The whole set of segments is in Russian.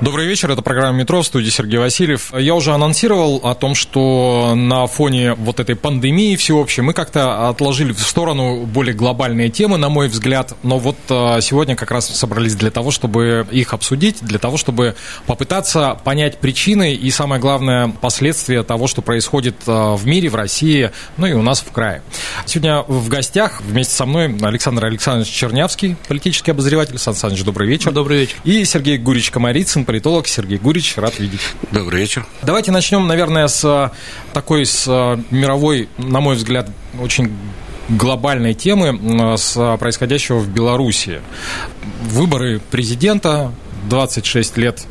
Добрый вечер, это программа «Метро», в студии Сергей Васильев. Я уже анонсировал о том, что на фоне вот этой пандемии всеобщей мы как-то отложили в сторону более глобальные темы, на мой взгляд, но вот а, сегодня как раз собрались для того, чтобы их обсудить, для того, чтобы попытаться понять причины и, самое главное, последствия того, что происходит а, в мире, в России, ну и у нас в крае. Сегодня в гостях вместе со мной Александр Александрович Чернявский, политический обозреватель. Сан Саныч, добрый вечер. Добрый вечер. И Сергей Гурич Комарицын, политолог Сергей Гурич, рад видеть. Добрый вечер. Давайте начнем, наверное, с э, такой, с э, мировой, на мой взгляд, очень глобальной темы, э, с происходящего в Беларуси. Выборы президента, 26 лет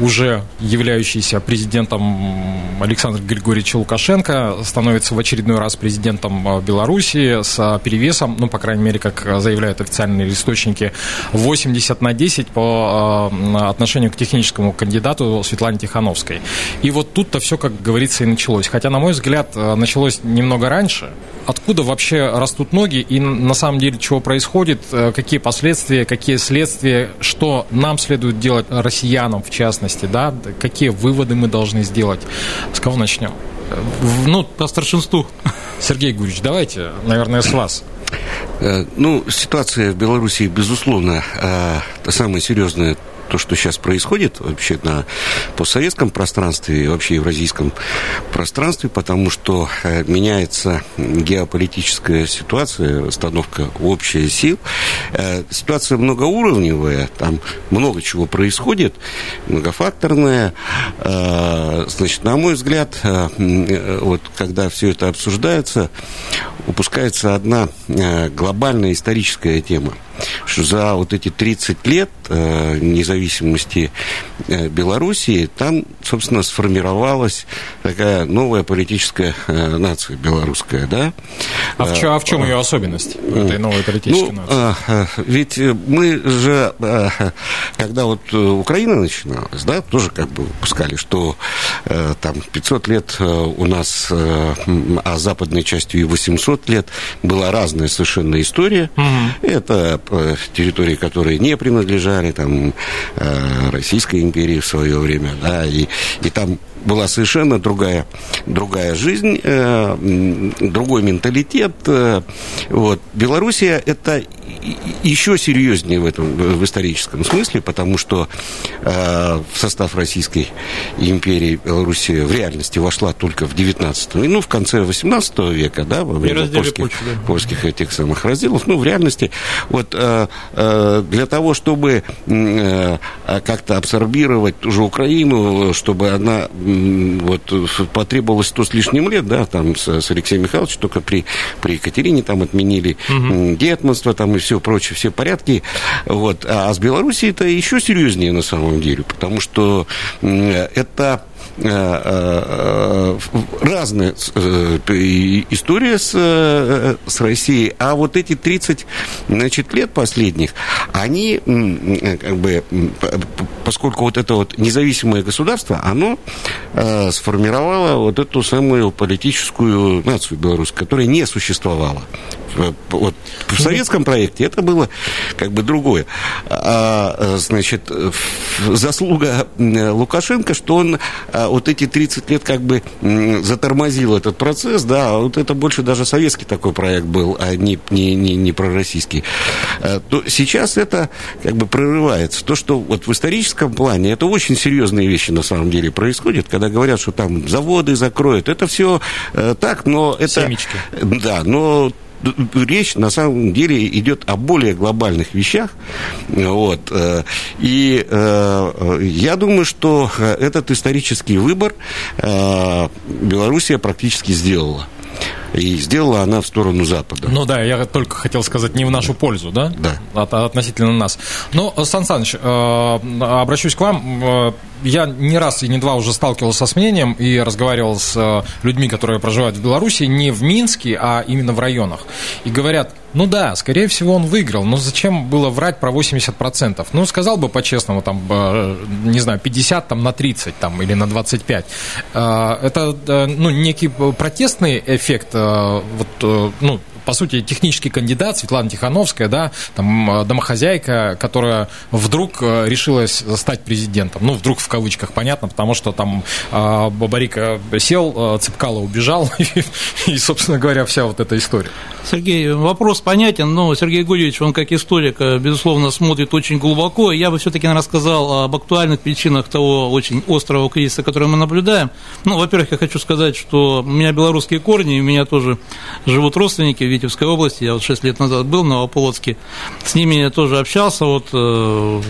уже являющийся президентом Александр Григорьевич Лукашенко становится в очередной раз президентом Беларуси с перевесом, ну, по крайней мере, как заявляют официальные источники, 80 на 10 по э, отношению к техническому кандидату Светлане Тихановской. И вот тут-то все, как говорится, и началось. Хотя, на мой взгляд, э, началось немного раньше. Откуда вообще растут ноги и на самом деле чего происходит, э, какие последствия, какие следствия, что нам следует делать россиянам в частности, да, какие выводы мы должны сделать. С кого начнем? Ну, по старшинству. Сергей Гурич, давайте, наверное, с вас. Ну, ситуация в Беларуси, безусловно, самая серьезная то, что сейчас происходит вообще на постсоветском пространстве и вообще евразийском пространстве, потому что э, меняется геополитическая ситуация, расстановка общая сил. Э, ситуация многоуровневая, там много чего происходит, многофакторная. Э, значит, на мой взгляд, вот когда все это обсуждается, упускается одна глобальная историческая тема – что за вот эти 30 лет э, независимости э, Белоруссии там, собственно, сформировалась такая новая политическая э, нация белорусская, да? А в, чем, а в чем ее особенность этой новой политической ну, нации? Ведь мы же, когда вот Украина начиналась, да, тоже как бы выпускали, что там 500 лет у нас, а западной частью и 800 лет была разная совершенно история. Угу. Это территории, которые не принадлежали там, э, Российской империи в свое время, да, и, и там была совершенно другая, другая жизнь, э, другой менталитет. Э, вот. Белоруссия – это еще серьезнее в этом в историческом смысле, потому что э, в состав Российской империи Белоруссия в реальности вошла только в 19 ну, в конце 18 века, да, во время польских, почву, да. польских этих самых разделов. Ну, в реальности, вот э, э, для того, чтобы э, как-то абсорбировать уже Украину, чтобы она вот потребовалось сто с лишним лет, да, там с, с Алексеем Михайловичем, только при, при Екатерине там отменили угу. гетманство там и все прочее, все порядки. Вот. А с Белоруссией это еще серьезнее на самом деле, потому что это Э, э, разная э, история с, с Россией, а вот эти 30 значит, лет последних, они как бы, поскольку вот это вот независимое государство, оно сформировало вот эту самую политическую нацию белорусскую, которая не существовала вот, в советском проекте это было как бы другое. А, значит, заслуга Лукашенко, что он а, вот эти 30 лет как бы затормозил этот процесс, да, а вот это больше даже советский такой проект был, а не, не, не, не пророссийский. То сейчас это как бы прорывается. То, что вот в историческом плане, это очень серьезные вещи на самом деле происходят, когда говорят, что там заводы закроют, это все э, так, но это... Семечки. Да, но речь на самом деле идет о более глобальных вещах. Вот. Э, и э, я думаю, что этот исторический выбор э, Белоруссия практически сделала. И сделала она в сторону Запада. Ну да, я только хотел сказать не в нашу пользу, да? Да. От, относительно нас. Но, Сан Саныч, э, обращусь к вам. Э, я не раз и не два уже сталкивался с мнением и разговаривал с э, людьми, которые проживают в Беларуси, не в Минске, а именно в районах. И говорят, ну да, скорее всего, он выиграл, но зачем было врать про 80%? Ну, сказал бы по-честному, там, э, не знаю, 50 там, на 30 там, или на 25. Э, это ну, некий протестный эффект, вот, ну, по сути, технический кандидат Светлана Тихановская, да, там, э, домохозяйка, которая вдруг э, решилась стать президентом. Ну, вдруг в кавычках, понятно, потому что там э, Бабарика сел, Цыпкало убежал, и, собственно говоря, вся вот эта история. Сергей, вопрос понятен, но Сергей Гурьевич, он как историк, безусловно, смотрит очень глубоко. Я бы все-таки рассказал об актуальных причинах того очень острого кризиса, который мы наблюдаем. Ну, во-первых, я хочу сказать, что у меня белорусские корни, у меня тоже живут родственники Витебской области, я вот 6 лет назад был в Новополоцке, с ними я тоже общался, вот э,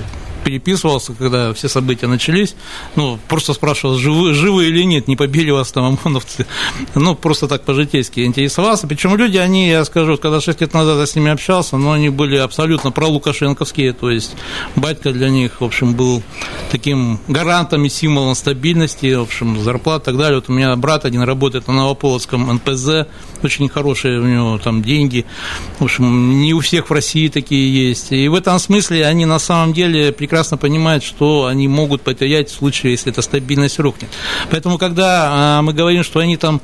переписывался, когда все события начались. Ну, просто спрашивал, живы, живы или нет, не побили вас там ОМОНовцы. Ну, просто так по-житейски интересовался. Причем люди, они, я скажу, когда 6 лет назад я с ними общался, но они были абсолютно пролукашенковские, то есть батька для них, в общем, был таким гарантом и символом стабильности, в общем, зарплат и так далее. Вот у меня брат один работает на Новополоцком НПЗ, очень хорошие у него там деньги. В общем, не у всех в России такие есть. И в этом смысле они на самом деле прекрасно прекрасно понимают, что они могут потерять в случае, если эта стабильность рухнет. Поэтому, когда а, мы говорим, что они там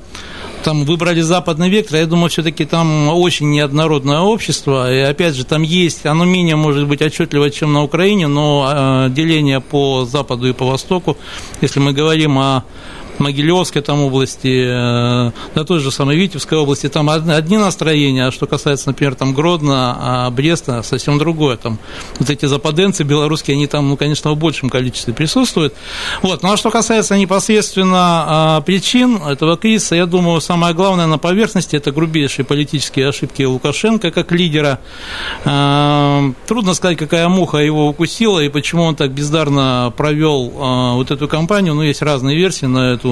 там выбрали западный вектор, я думаю, все-таки там очень неоднородное общество, и опять же, там есть, оно менее может быть отчетливо, чем на Украине, но а, деление по западу и по востоку, если мы говорим о Могилевской там области, э, да той же самой Витебской области, там одни настроения, а что касается, например, там Гродно, а Бреста, совсем другое. Там вот эти западенцы белорусские, они там, ну, конечно, в большем количестве присутствуют. Вот. Ну, а что касается непосредственно а, причин этого кризиса, я думаю, самое главное на поверхности – это грубейшие политические ошибки Лукашенко как лидера. А, трудно сказать, какая муха его укусила и почему он так бездарно провел вот эту кампанию, но есть разные версии на эту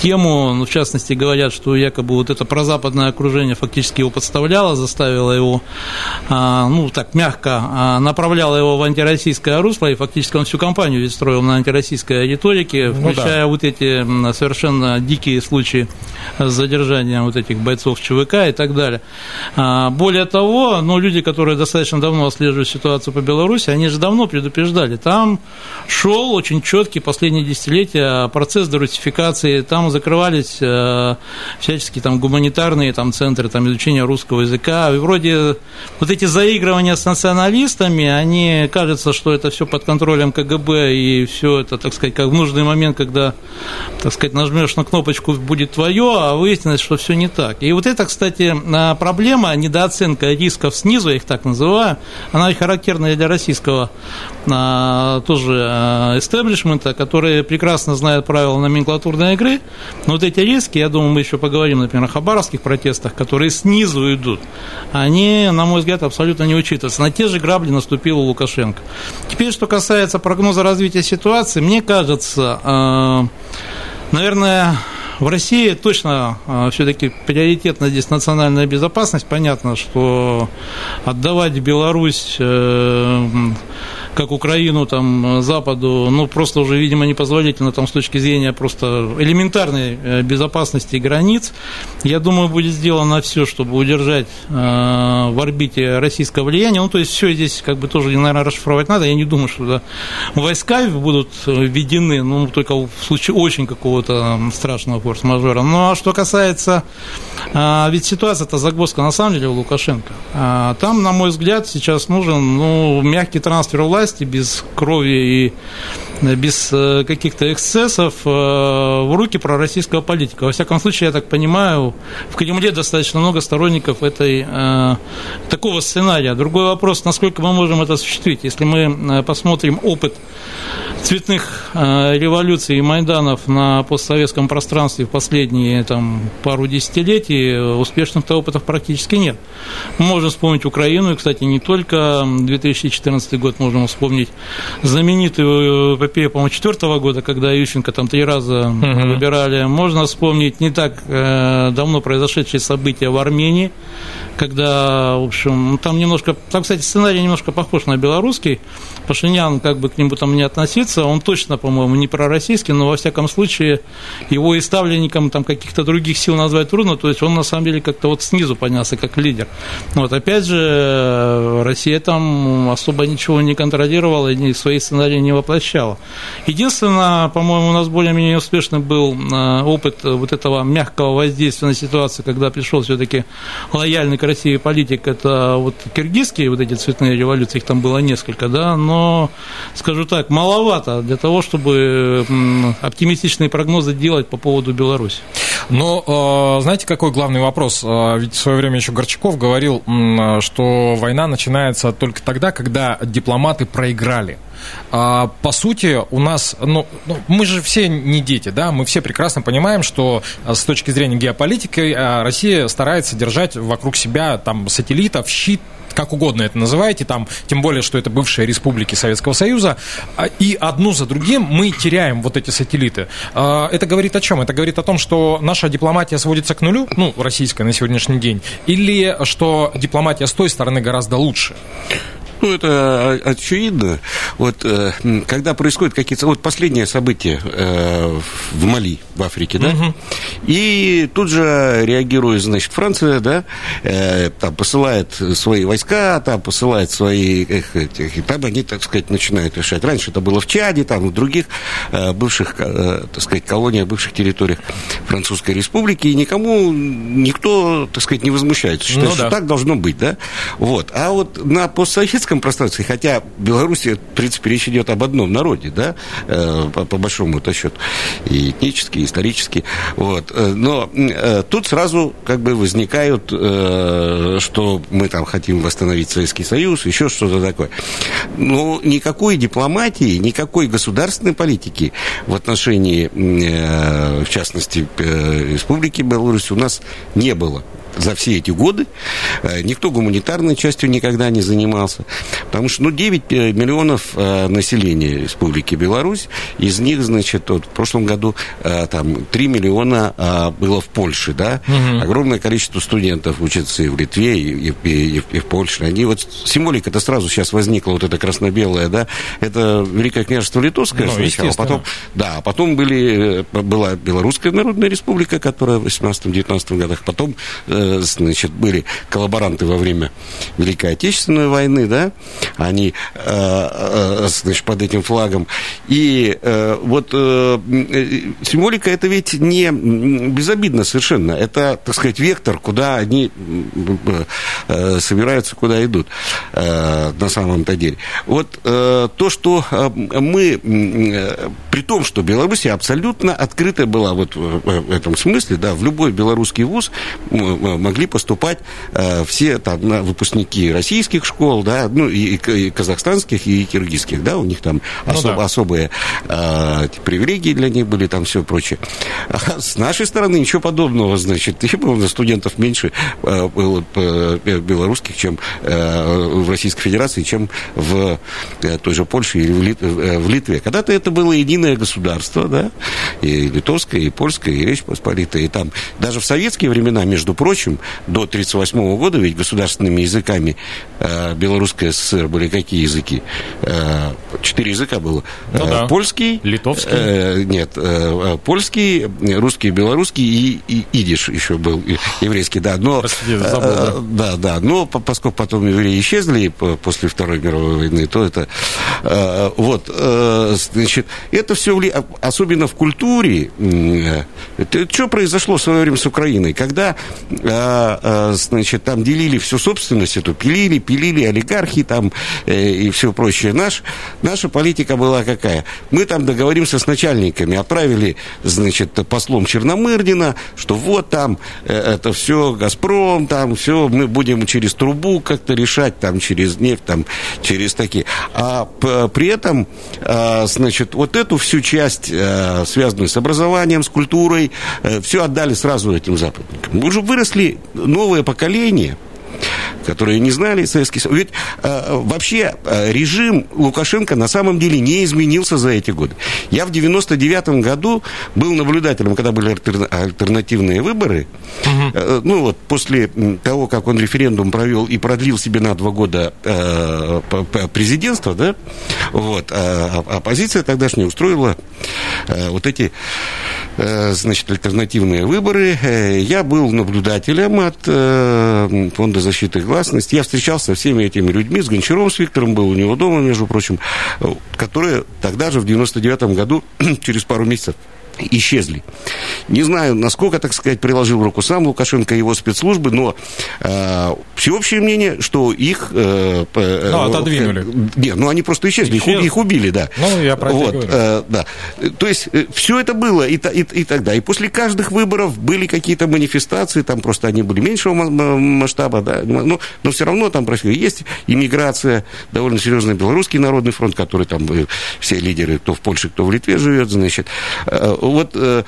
тему. Ну, в частности, говорят, что якобы вот это прозападное окружение фактически его подставляло, заставило его, а, ну, так мягко, а, направляло его в антироссийское русло, и фактически он всю кампанию ведь строил на антироссийской риторике, включая ну, да. вот эти совершенно дикие случаи с задержанием вот этих бойцов ЧВК и так далее. А, более того, ну, люди, которые достаточно давно отслеживают ситуацию по Беларуси, они же давно предупреждали. Там шел очень четкий последние десятилетия процесс дерусификации, там закрывались э, всяческие там гуманитарные там центры там изучения русского языка, и вроде вот эти заигрывания с националистами, они кажется, что это все под контролем КГБ и все это, так сказать, как в нужный момент, когда, так сказать, нажмешь на кнопочку будет твое, а выяснилось, что все не так. И вот это, кстати, э, проблема недооценка рисков снизу, я их так называю, она характерна для российского э, тоже эстеблишмента, который прекрасно знает правила номенклатурной игры, но вот эти риски, я думаю, мы еще поговорим, например, о хабаровских протестах, которые снизу идут, они, на мой взгляд, абсолютно не учитываются. На те же грабли наступил Лукашенко. Теперь, что касается прогноза развития ситуации, мне кажется, э, наверное, в России точно э, все-таки приоритетна здесь национальная безопасность. Понятно, что отдавать Беларусь э, как Украину, там, Западу, ну, просто уже, видимо, непозволительно там с точки зрения просто элементарной э, безопасности границ. Я думаю, будет сделано все, чтобы удержать э, в орбите российское влияние. Ну, то есть, все здесь как бы тоже, наверное, расшифровать надо. Я не думаю, что да, войска будут введены, ну, только в случае очень какого-то страшного форс-мажора. Ну, а что касается... Э, ведь ситуация-то загвоздка на самом деле у Лукашенко. Там, на мой взгляд, сейчас нужен ну, мягкий трансфер власти власти, без крови и э, без э, каких-то эксцессов э, в руки пророссийского политика. Во всяком случае, я так понимаю, в Кремле достаточно много сторонников этой, такого сценария. Другой вопрос, насколько мы можем это осуществить. Если мы посмотрим опыт цветных революций и Майданов на постсоветском пространстве в последние там, пару десятилетий, успешных-то опытов практически нет. Мы можем вспомнить Украину, и, кстати, не только 2014 год можем вспомнить знаменитую эпопею, по-моему, четвертого года, когда Ющенко там три раза угу. выбирали. Можно вспомнить не так э, давно произошедшие события в Армении, когда, в общем, там немножко, там, кстати, сценарий немножко похож на белорусский, Пашинян, как бы к нему там не относиться, он точно, по-моему, не пророссийский, но во всяком случае его и ставленником там каких-то других сил назвать трудно, то есть он на самом деле как-то вот снизу поднялся как лидер. Вот опять же, Россия там особо ничего не контролировала и свои сценарии не воплощала. Единственное, по-моему, у нас более-менее успешный был э, опыт вот этого мягкого воздействия на ситуацию, когда пришел все-таки лояльный к России политик, это вот киргизские вот эти цветные революции, их там было несколько, да, но, скажу так, маловато для того, чтобы оптимистичные прогнозы делать по поводу Беларуси. Но э, знаете, какой главный вопрос? Э, ведь в свое время еще Горчаков говорил, что война начинается только тогда, когда дипломаты проиграли. А, по сути, у нас, ну, ну, мы же все не дети, да, мы все прекрасно понимаем, что а, с точки зрения геополитики а, Россия старается держать вокруг себя там сателлитов, щит, как угодно это называете, там, тем более, что это бывшие республики Советского Союза, и одну за другим мы теряем вот эти сателлиты. Это говорит о чем? Это говорит о том, что наша дипломатия сводится к нулю, ну, российская на сегодняшний день, или что дипломатия с той стороны гораздо лучше? Ну, это очевидно. Вот э, когда происходят какие-то... Вот последнее событие э, в Мали, в Африке, да? Угу. И тут же реагирует, значит, Франция, да, э, там посылает свои войска, там посылает свои... И там они, так сказать, начинают решать. Раньше это было в Чаде, там, в других бывших, так сказать, колониях, бывших территориях Французской Республики, и никому, никто, так сказать, не возмущается. Считает, ну, да. что так должно быть, да? Вот. А вот на постсоветском постсоветском пространстве, хотя в Беларуси, в принципе, речь идет об одном народе, да, э, по, по большому-то счету, и этнически, и исторически, вот, э, но э, тут сразу как бы возникают, что мы там хотим восстановить Советский Союз, еще что-то такое. Но никакой дипломатии, никакой государственной политики в отношении, в частности, Республики Беларусь у нас не было за все эти годы. Э, никто гуманитарной частью никогда не занимался. Потому что, ну, 9 э, миллионов э, населения Республики Беларусь, из них, значит, вот в прошлом году там 3 миллиона было в Польше, да, угу. огромное количество студентов учатся и в Литве, и, и, и, и в Польше. Они вот, символика это сразу сейчас возникла, вот это красно-белое, да, это Великое княжество Литовское ну, сначала, потом, да, потом были, была Белорусская Народная Республика, которая в 18-19 годах, потом значит, были коллаборанты во время Великой Отечественной войны, да, они, э, э, значит, под этим флагом. И э, вот символика это ведь не безобидно совершенно. Это, так сказать, вектор, куда они собираются, куда идут на самом-то деле. Вот то, что мы, при том, что Беларусь абсолютно открытая была вот в этом смысле, да, в любой белорусский вуз могли поступать э, все там выпускники российских школ, да, ну и, и казахстанских, и киргизских, да, у них там ну, особ, да. особые э, привилегии для них были, там все прочее. А с нашей стороны ничего подобного, значит, и студентов меньше э, было э, белорусских, чем э, в Российской Федерации, чем в э, той же Польше или в, Лит, э, в Литве. Когда-то это было единое государство, да, и литовское, и польское, и Речь Посполитая, и там даже в советские времена, между прочим, прочим, до 1938 года ведь государственными языками э, Белорусской ССР были какие языки? Э, четыре языка было. Ну, да. Польский. Литовский. Э, нет, э, польский, русский, белорусский и, и идиш еще был, еврейский, да. Но, Простите, забыл, да. Э, да, да. Но поскольку потом евреи исчезли после Второй мировой войны, то это... Э, вот, э, значит, это все, вли... особенно в культуре, э, что произошло в свое время с Украиной? Когда а, значит, там делили всю собственность эту, пилили, пилили олигархи там э, и все прочее. Наш, наша политика была какая? Мы там договоримся с начальниками, отправили, значит, послом Черномырдина, что вот там э, это все Газпром, там все, мы будем через трубу как-то решать, там через нефть, там через такие. А при этом, а, значит, вот эту всю часть, э, связанную с образованием, с культурой, все отдали сразу этим западникам. Мы уже выросли новое поколение, которые не знали Советский Союз. Ведь вообще режим Лукашенко на самом деле не изменился за эти годы. Я в 99 году был наблюдателем, когда были альтернативные выборы. Угу. Ну вот после того, как он референдум провел и продлил себе на два года президентство, да, вот, а оппозиция тогдашняя устроила вот эти, значит, альтернативные выборы. Я был наблюдателем от Фонда защиты гласности. Я встречался со всеми этими людьми, с Гончаровым, с Виктором был у него дома, между прочим, которые тогда же в 99 году, через пару месяцев, исчезли. Не знаю, насколько, так сказать, приложил руку сам Лукашенко и его спецслужбы, но э, всеобщее мнение, что их... Э, ну, отодвинули. Э, нет, ну они просто исчезли, Исчез. их, их убили, да. Ну, я про вот, э, да. То есть, э, все это было и, и, и тогда. И после каждых выборов были какие-то манифестации, там просто они были меньшего масштаба, да, но, но все равно там происходит. Есть иммиграция, довольно серьезный белорусский народный фронт, который там э, все лидеры, кто в Польше, кто в Литве живет, значит, э, вот э,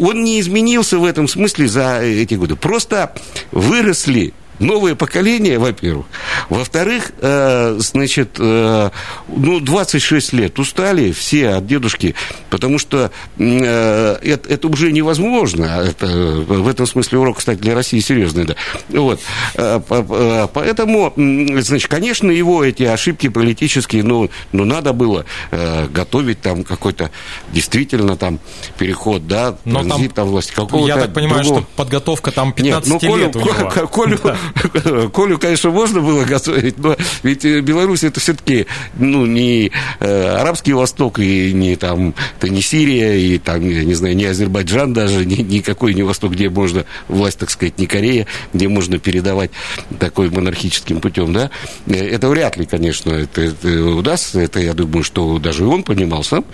он не изменился в этом смысле за эти годы. Просто выросли новое поколение, во-первых. Во-вторых, э, значит, э, ну, 26 лет устали все от дедушки, потому что э, это, это уже невозможно. Это, в этом смысле урок, кстати, для России серьезный, да. Вот. Э, э, поэтому, значит, конечно, его эти ошибки политические, ну, ну надо было э, готовить там какой-то действительно там переход, да, Но там, там. Я так понимаю, другого... что подготовка там 15 Нет, ну, лет Колю, у него. Колю, да. Колю, конечно, можно было готовить, но ведь э, Беларусь это все-таки ну, не э, Арабский Восток и не там, это не Сирия, и там, я не знаю, не Азербайджан даже, ни, никакой не Восток, где можно власть, так сказать, не Корея, где можно передавать такой монархическим путем, да. Э, это вряд ли, конечно, это, это удастся, это, я думаю, что даже он понимал сам.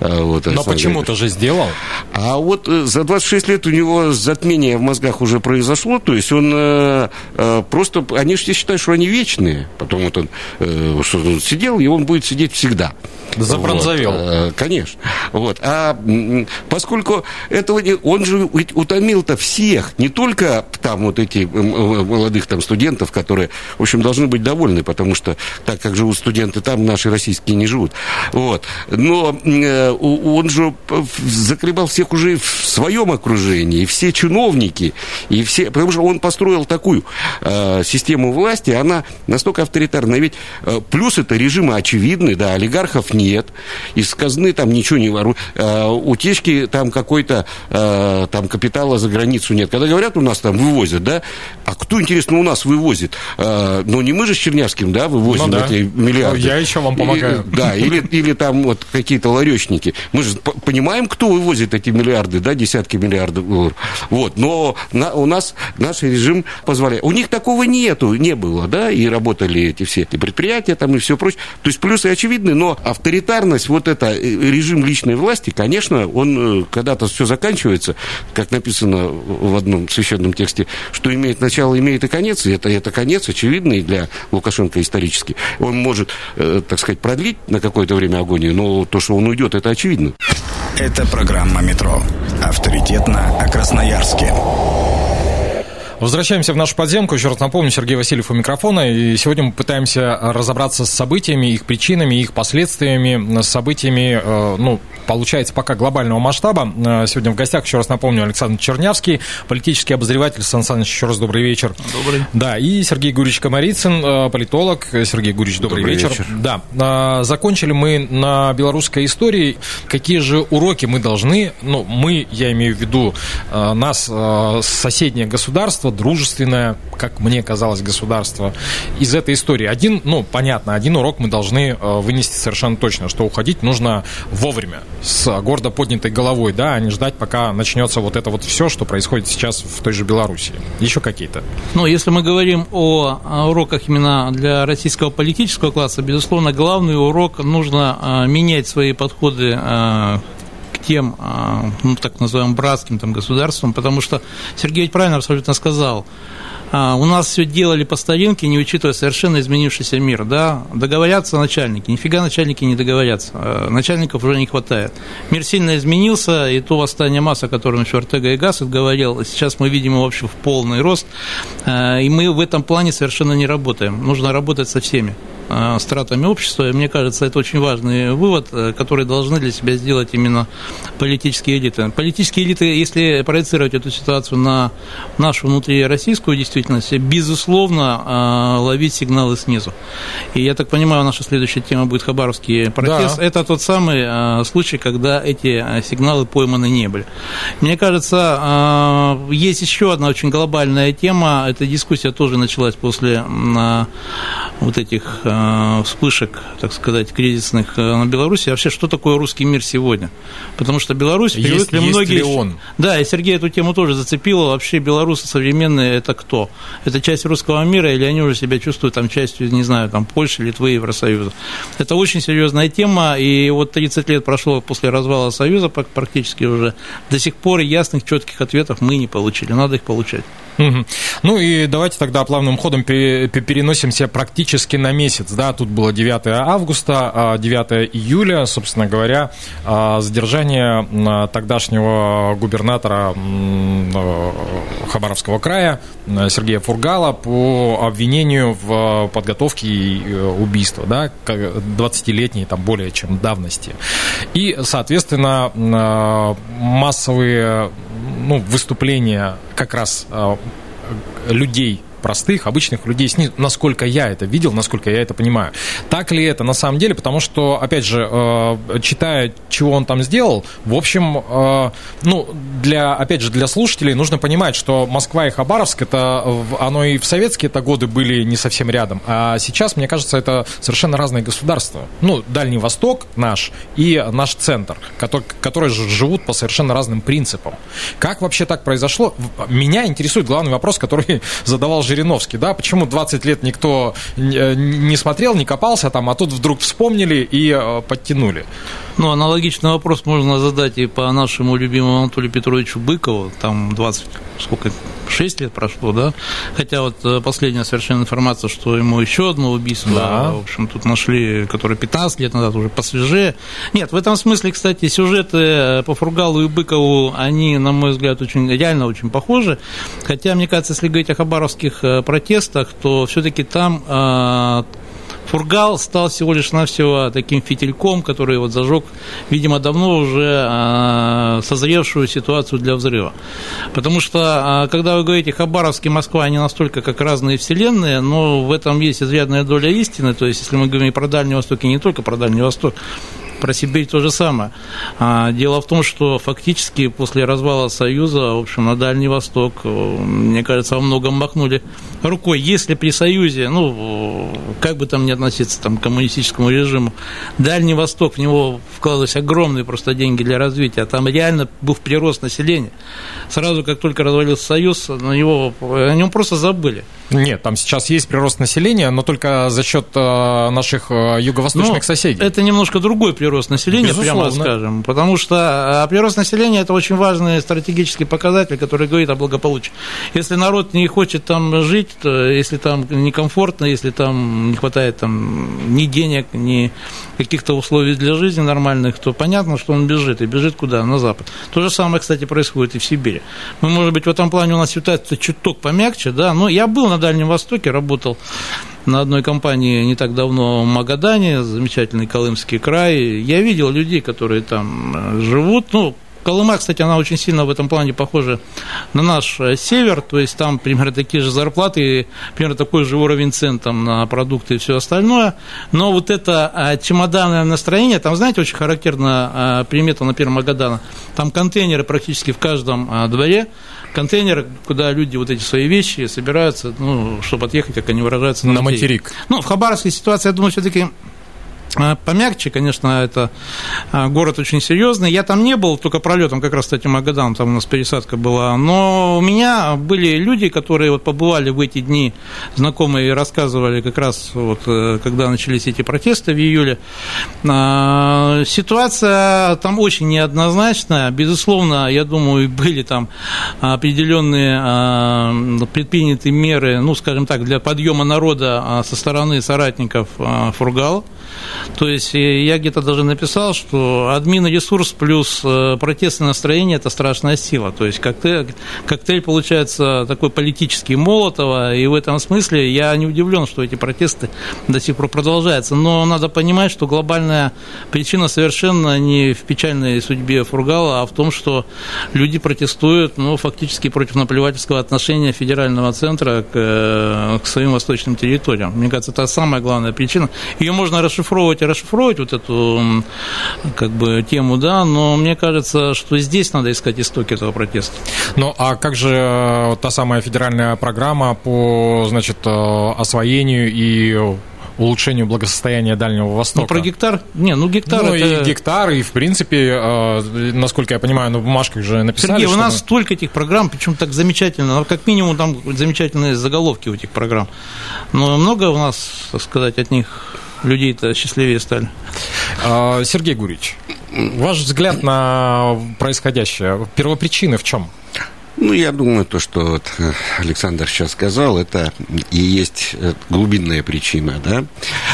Вот, но почему-то же сделал. А вот за 26 лет у него затмение в мозгах уже произошло, то есть он просто они все считают, что они вечные. Потом вот он, э, что он сидел, и он будет сидеть всегда. Забронзовел. Вот, э, конечно. Вот. А поскольку этого не, он же утомил-то всех, не только там вот эти молодых там студентов, которые, в общем, должны быть довольны, потому что так как живут студенты там, наши российские не живут. Вот. Но он же закрепал всех уже в своем окружении, и все чиновники, и все, потому что он построил такую э, систему власти, она настолько авторитарная. Ведь э, плюс это режимы очевидны, да, олигархов нет, из казны там ничего не воруют, э, утечки там какой-то э, там капитала за границу нет. Когда говорят, у нас там вывозят, да, а кто, интересно, у нас вывозит? Э, ну, не мы же с Чернявским, да, вывозим ну, да. эти миллиарды. Я еще вам помогаю. И, да, или, или там вот какие-то ларечники. Мы же понимаем, кто вывозит эти миллиарды, да, десятки миллиардов долларов. Вот, но на, у нас наш режим позволяет. У них такого нету, не было, да, и работали эти все эти предприятия там и все прочее. То есть плюсы очевидны, но авторитарность, вот это э, режим личной власти, конечно, он э, когда-то все заканчивается, как написано в одном священном тексте, что имеет начало, имеет и конец, и это, это конец очевидный для Лукашенко исторически. Он может, э, так сказать, продлить на какое-то время агонию, но то, что он уйдет, это очевидно. Это программа «Метро». Авторитетно о Красноярске. Возвращаемся в нашу подземку. Еще раз напомню, Сергей Васильев у микрофона. И сегодня мы пытаемся разобраться с событиями, их причинами, их последствиями, с событиями, э, ну, получается, пока глобального масштаба. Э, сегодня в гостях, еще раз напомню, Александр Чернявский, политический обозреватель. Сан Саныч, еще раз добрый вечер. Добрый. Да, и Сергей Гурич Комарицын, э, политолог. Сергей Гурич, добрый, добрый вечер. вечер. Да, закончили мы на белорусской истории. Какие же уроки мы должны, ну, мы, я имею в виду, нас, соседнее государство, государство, дружественное, как мне казалось, государство из этой истории. Один, ну, понятно, один урок мы должны э, вынести совершенно точно, что уходить нужно вовремя, с гордо поднятой головой, да, а не ждать, пока начнется вот это вот все, что происходит сейчас в той же Беларуси. Еще какие-то. Ну, если мы говорим о уроках именно для российского политического класса, безусловно, главный урок нужно э, менять свои подходы э, тем, а, ну, так называемым братским там, государством, потому что Сергей правильно абсолютно сказал, а, у нас все делали по старинке, не учитывая совершенно изменившийся мир. Да? Договорятся начальники. Нифига начальники не договорятся. А, начальников уже не хватает. Мир сильно изменился, и то восстание масс, о котором еще Ортега и Гассет говорил, сейчас мы видим его вообще в полный рост. И мы в этом плане совершенно не работаем. Нужно работать со всеми. Э, стратами общества. И мне кажется, это очень важный вывод, э, который должны для себя сделать именно политические элиты. Политические элиты, если проецировать эту ситуацию на нашу внутрироссийскую действительность, безусловно, э, ловить сигналы снизу. И я так понимаю, наша следующая тема будет Хабаровский протест. Да. Это тот самый случай, когда эти сигналы пойманы не были. Мне кажется, есть еще одна очень глобальная тема. Эта дискуссия тоже началась после вот этих вспышек, так сказать, кризисных э, на Беларуси. Вообще, что такое русский мир сегодня? Потому что Беларусь есть, привыкли есть многие... Ли он? Да, и Сергей эту тему тоже зацепил. Вообще, белорусы современные – это кто? Это часть русского мира, или они уже себя чувствуют там частью, не знаю, там Польши, Литвы, Евросоюза? Это очень серьезная тема, и вот 30 лет прошло после развала Союза практически уже. До сих пор ясных, четких ответов мы не получили. Надо их получать. Ну и давайте тогда плавным ходом переносимся практически на месяц. Да, тут было 9 августа, 9 а июля, собственно говоря, а, задержание тогдашнего губернатора Хабаровского края Сергея Фургала по обвинению в подготовке э, убийства, да, 20-летней, там, более чем давности. И, соответственно, массовые ну, выступления как раз а, людей простых, обычных людей снизу, насколько я это видел, насколько я это понимаю. Так ли это на самом деле? Потому что, опять же, э, читая, чего он там сделал, в общем, э, ну, для, опять же, для слушателей нужно понимать, что Москва и Хабаровск, это, оно и в советские это годы были не совсем рядом, а сейчас, мне кажется, это совершенно разные государства. Ну, Дальний Восток наш и наш центр, который, которые живут по совершенно разным принципам. Как вообще так произошло? Меня интересует главный вопрос, который задавал Жириновский, да, почему 20 лет никто э, не смотрел, не копался там, а тут вдруг вспомнили и э, подтянули. Ну, аналогичный вопрос можно задать и по нашему любимому Анатолию Петровичу Быкову, там 20, сколько, 6 лет прошло, да, хотя вот э, последняя совершенно информация, что ему еще одно убийство, да. в общем, тут нашли, которое 15 лет назад, уже посвежее. Нет, в этом смысле, кстати, сюжеты э, по Фургалу и Быкову, они, на мой взгляд, очень, реально очень похожи, хотя, мне кажется, если говорить о хабаровских э, протестах, то все-таки там Фургал стал всего лишь навсего таким фитильком, который вот зажег, видимо, давно уже а, созревшую ситуацию для взрыва. Потому что, а, когда вы говорите Хабаровск и Москва, они настолько как разные вселенные, но в этом есть изрядная доля истины. То есть, если мы говорим про Дальний Восток, и не только про Дальний Восток, про Сибирь то же самое. А, дело в том, что фактически после развала Союза, в общем, на Дальний Восток, э, мне кажется, во многом махнули рукой. Если при Союзе, ну, как бы там ни относиться там, к коммунистическому режиму, Дальний Восток, в него вкладывались огромные просто деньги для развития, там реально был прирост населения. Сразу, как только развалился Союз, на него, о нем просто забыли. Нет, там сейчас есть прирост населения, но только за счет э, наших э, юго-восточных но соседей. Это немножко другой прирост населения, Безусловно. прямо скажем, потому что э, прирост населения – это очень важный стратегический показатель, который говорит о благополучии. Если народ не хочет там жить, то если там некомфортно, если там не хватает там ни денег, ни каких-то условий для жизни нормальных, то понятно, что он бежит. И бежит куда? На запад. То же самое, кстати, происходит и в Сибири. Мы, может быть, в этом плане у нас ситуация чуток помягче, да, но я был на Дальнем Востоке, работал на одной компании не так давно в Магадане, замечательный Колымский край. Я видел людей, которые там э, живут, ну, Колыма, кстати, она очень сильно в этом плане похожа на наш э, север, то есть там примерно такие же зарплаты, примерно такой же уровень цен там на продукты и все остальное. Но вот это э, чемоданное настроение, там, знаете, очень характерна примета, например, Магадана, там контейнеры практически в каждом дворе, контейнер, куда люди вот эти свои вещи собираются, ну, чтобы отъехать, как они выражаются, на, на материк. Ну, в Хабаровской ситуации, я думаю, все-таки помягче, конечно, это а, город очень серьезный. Я там не был, только пролетом как раз, кстати, Магадан, там у нас пересадка была. Но у меня были люди, которые вот побывали в эти дни, знакомые, рассказывали как раз, вот, э, когда начались эти протесты в июле. А, ситуация там очень неоднозначная. Безусловно, я думаю, были там определенные предпринятые меры, ну, скажем так, для подъема народа со стороны соратников Фургала. То есть я где-то даже написал, что админ ресурс плюс э, протестное настроение – это страшная сила. То есть коктейль, коктейль получается такой политический Молотова, и в этом смысле я не удивлен, что эти протесты до сих пор продолжаются. Но надо понимать, что глобальная причина совершенно не в печальной судьбе Фургала, а в том, что люди протестуют ну, фактически против наплевательского отношения федерального центра к, э, к своим восточным территориям. Мне кажется, это самая главная причина. Ее можно расшифровывать и расшифровывать, вот эту как бы, тему, да, но мне кажется, что здесь надо искать истоки этого протеста. Ну, а как же э, та самая федеральная программа по, значит, э, освоению и улучшению благосостояния Дальнего Востока. Ну, про гектар? Не, ну гектар Ну, это... и гектар, и, в принципе, э, насколько я понимаю, на бумажках же написали, Сергей, у нас мы... столько этих программ, причем так замечательно, как минимум там замечательные заголовки у этих программ. Но много у нас, так сказать, от них людей-то счастливее стали. А, Сергей Гурич, ваш взгляд на происходящее, первопричины в чем? Ну, я думаю, то, что вот э, Александр сейчас сказал, это и есть э, глубинная причина, да.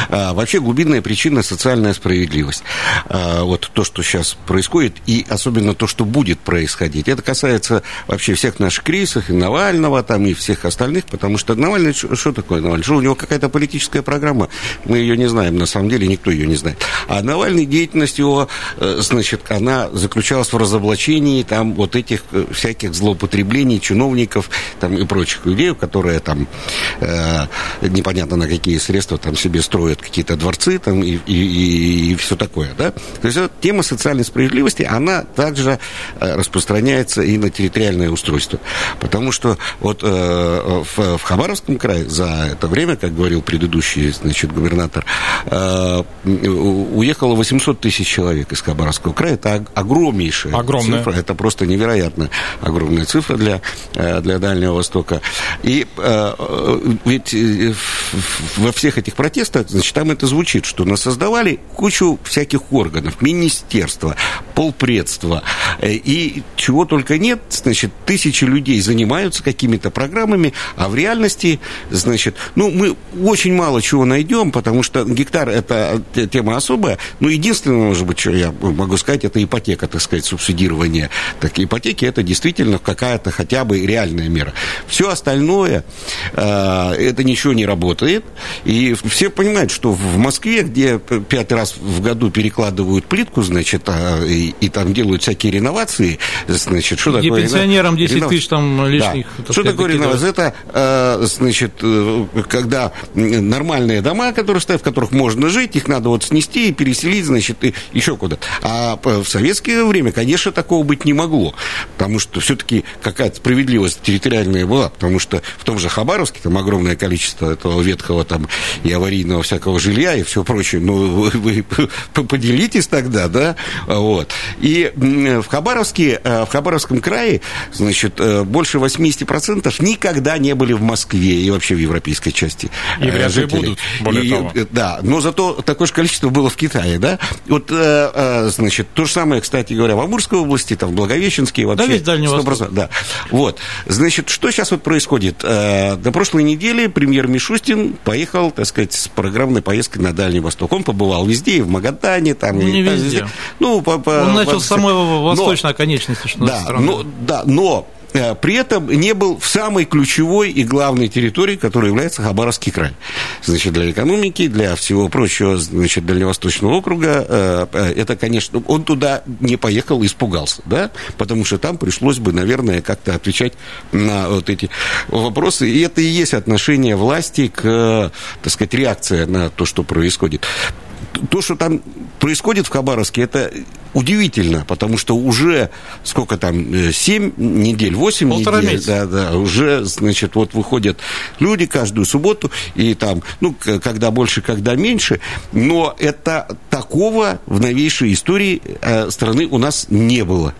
А, вообще глубинная причина – социальная справедливость. А, вот то, что сейчас происходит, и особенно то, что будет происходить. Это касается вообще всех наших кризисов, и Навального там, и всех остальных, потому что Навальный, что такое Навальный? Что у него какая-то политическая программа? Мы ее не знаем, на самом деле никто ее не знает. А Навальный, деятельность его, э, значит, она заключалась в разоблачении там вот этих всяких злоупотреблений злоупотреблений чиновников там, и прочих людей, которые там э, непонятно на какие средства там себе строят какие-то дворцы там, и, и, и, и все такое. Да? То есть тема социальной справедливости, она также э, распространяется и на территориальное устройство. Потому что вот э, в, в Хабаровском крае за это время, как говорил предыдущий значит, губернатор, э, уехало 800 тысяч человек из Хабаровского края. Это огромнейшая Огромная. цифра. Это просто невероятно огромная цифра цифра для, э, для Дальнего Востока. И э, ведь э, во всех этих протестах, значит, там это звучит, что нас создавали кучу всяких органов, министерства, полпредства, и чего только нет, значит, тысячи людей занимаются какими-то программами, а в реальности, значит, ну, мы очень мало чего найдем, потому что гектар – это тема особая, но единственное, может быть, что я могу сказать, это ипотека, так сказать, субсидирование. Так, ипотеки – это действительно какая какая-то хотя бы реальная мера. Все остальное, э, это ничего не работает. И все понимают, что в Москве, где пять раз в году перекладывают плитку, значит, а, и, и там делают всякие реновации, значит, что где такое? пенсионерам 10 реновация? тысяч там лишних. Да. Что такое реновация? Это, э, значит, э, когда нормальные дома, которые стоят, в которых можно жить, их надо вот снести и переселить, значит, и еще куда-то. А в советское время, конечно, такого быть не могло, потому что все-таки какая-то справедливость территориальная была, потому что в том же Хабаровске там огромное количество этого ветхого там и аварийного всякого жилья и все прочее. Ну, вы, вы поделитесь тогда, да? Вот. И в Хабаровске, э, в Хабаровском крае, значит, э, больше 80% никогда не были в Москве и вообще в европейской части. И вряд ли будут, более и, того. Да, но зато такое же количество было в Китае, да? Вот, э, значит, то же самое, кстати говоря, в Амурской области, там, в Благовещенске вообще. Да, весь Дальний Восток. Да. Вот. Значит, что сейчас вот происходит? До э, прошлой недели премьер Мишустин поехал, так сказать, с программной поездкой на Дальний Восток. Он побывал везде, и в Магадане, там... Не и, везде. Ну, по, по, Он начал с самой восточной оконечности, что да, но, да, но при этом не был в самой ключевой и главной территории, которая является Хабаровский край. Значит, для экономики, для всего прочего, значит, Дальневосточного округа, э, э, это, конечно, он туда не поехал, испугался, да, потому что там пришлось бы, наверное, как-то отвечать на вот эти вопросы, и это и есть отношение власти к, так сказать, реакция на то, что происходит. То, что там происходит в Хабаровске, это удивительно, потому что уже сколько там, 7 недель, 8 Полтора недель, месяца. да, да, уже, значит, вот выходят люди каждую субботу, и там, ну, когда больше, когда меньше, но это такого в новейшей истории э, страны у нас не было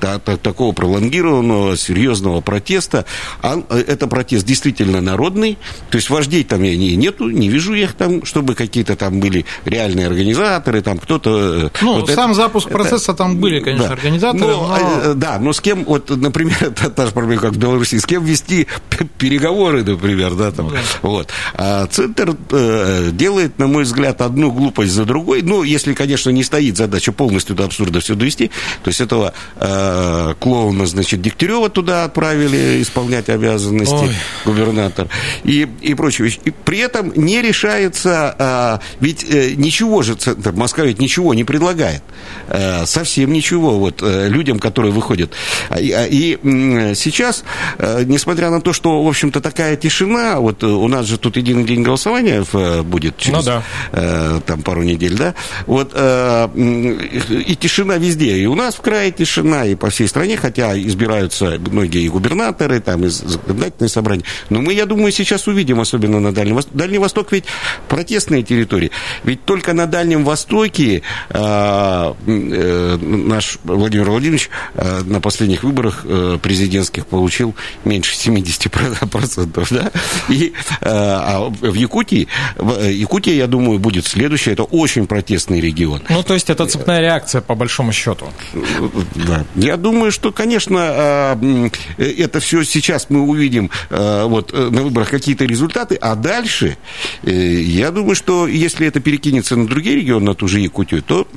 такого пролонгированного, серьезного протеста. А, это протест действительно народный, то есть вождей там я не, нету, не вижу их там, чтобы какие-то там были реальные организаторы, там кто-то... Э, ну, вот сам это, запуск это, процесса там были, конечно, да. организаторы, но, но... Э, да, но с кем, вот, например, та, та же проблема, как в Беларуси, с кем вести переговоры, например, да, там, ну, да. вот. А Центр э, делает, на мой взгляд, одну глупость за другой, ну, если, конечно, не стоит задача полностью до абсурда все довести, то есть этого э, клоуна, значит, Дегтярева туда отправили исполнять обязанности Ой. губернатор и, и прочее. И при этом не решается, э, ведь э, ничего же, центр, Москва ведь ничего не предлагает, э, совсем ничего вот э, людям, которые выходят. И, и э, сейчас, э, несмотря на то, что, в общем-то, такая тишина, вот у нас же тут единый день голосования э, будет через ну, да. э, там пару недель, да, вот э, и тишина везде, и у нас в крае тишина, тишина и по всей стране, хотя избираются многие и губернаторы, там, и законодательные собрания. Но мы, я думаю, сейчас увидим, особенно на Дальнем Востоке. Дальний Восток ведь протестные территории. Ведь только на Дальнем Востоке э, э, наш Владимир Владимирович э, на последних выборах э, президентских получил меньше 70%. Да? И, э, а в Якутии, в э, Якутия, я думаю, будет следующая. Это очень протестный регион. Ну, то есть это цепная реакция, по большому счету. Да. Я думаю, что, конечно, а, это все сейчас мы увидим вот, э, на выборах какие-то результаты, а дальше, э, я думаю, что если это перекинется на другие регионы, на ту же Якутию, то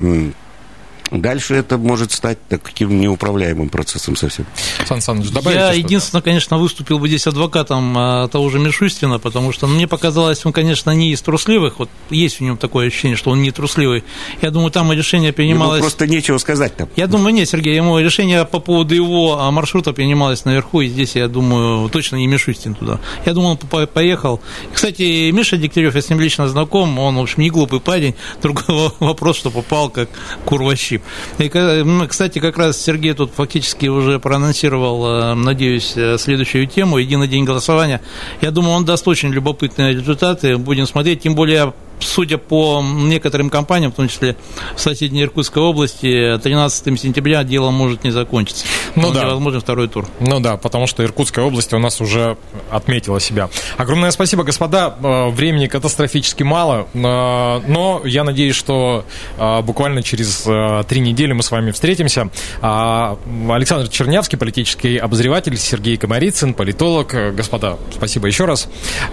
Дальше это может стать таким неуправляемым процессом совсем. Сан Саныч, Я единственное, конечно, выступил бы здесь адвокатом а, того же Мишустина, потому что ну, мне показалось, он, конечно, не из трусливых. Вот есть в нем такое ощущение, что он не трусливый. Я думаю, там решение принималось... Ему просто нечего сказать там. Я думаю, нет, Сергей, ему решение по поводу его а, маршрута принималось наверху, и здесь, я думаю, точно не Мишустин туда. Я думаю, он поехал. Кстати, Миша Дегтярев, я с ним лично знаком, он, в общем, не глупый парень. Другой вопрос, что попал как курващи чип. И, кстати, как раз Сергей тут фактически уже проанонсировал, э, надеюсь, э, следующую тему, единый день голосования. Я думаю, он даст очень любопытные результаты, будем смотреть, тем более судя по некоторым компаниям, в том числе в соседней Иркутской области, 13 сентября дело может не закончиться. Ну да. Возможно, второй тур. Ну да, потому что Иркутская область у нас уже отметила себя. Огромное спасибо, господа. Э, времени катастрофически мало, э, но я надеюсь, что э, буквально через три недели мы с вами встретимся. А, Александр Чернявский, политический обозреватель, Сергей Комарицын, политолог. Господа, спасибо еще раз.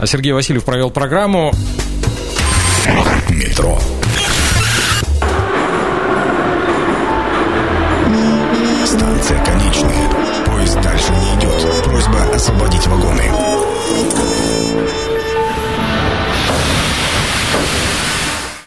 Сергей Васильев провел программу. Метро.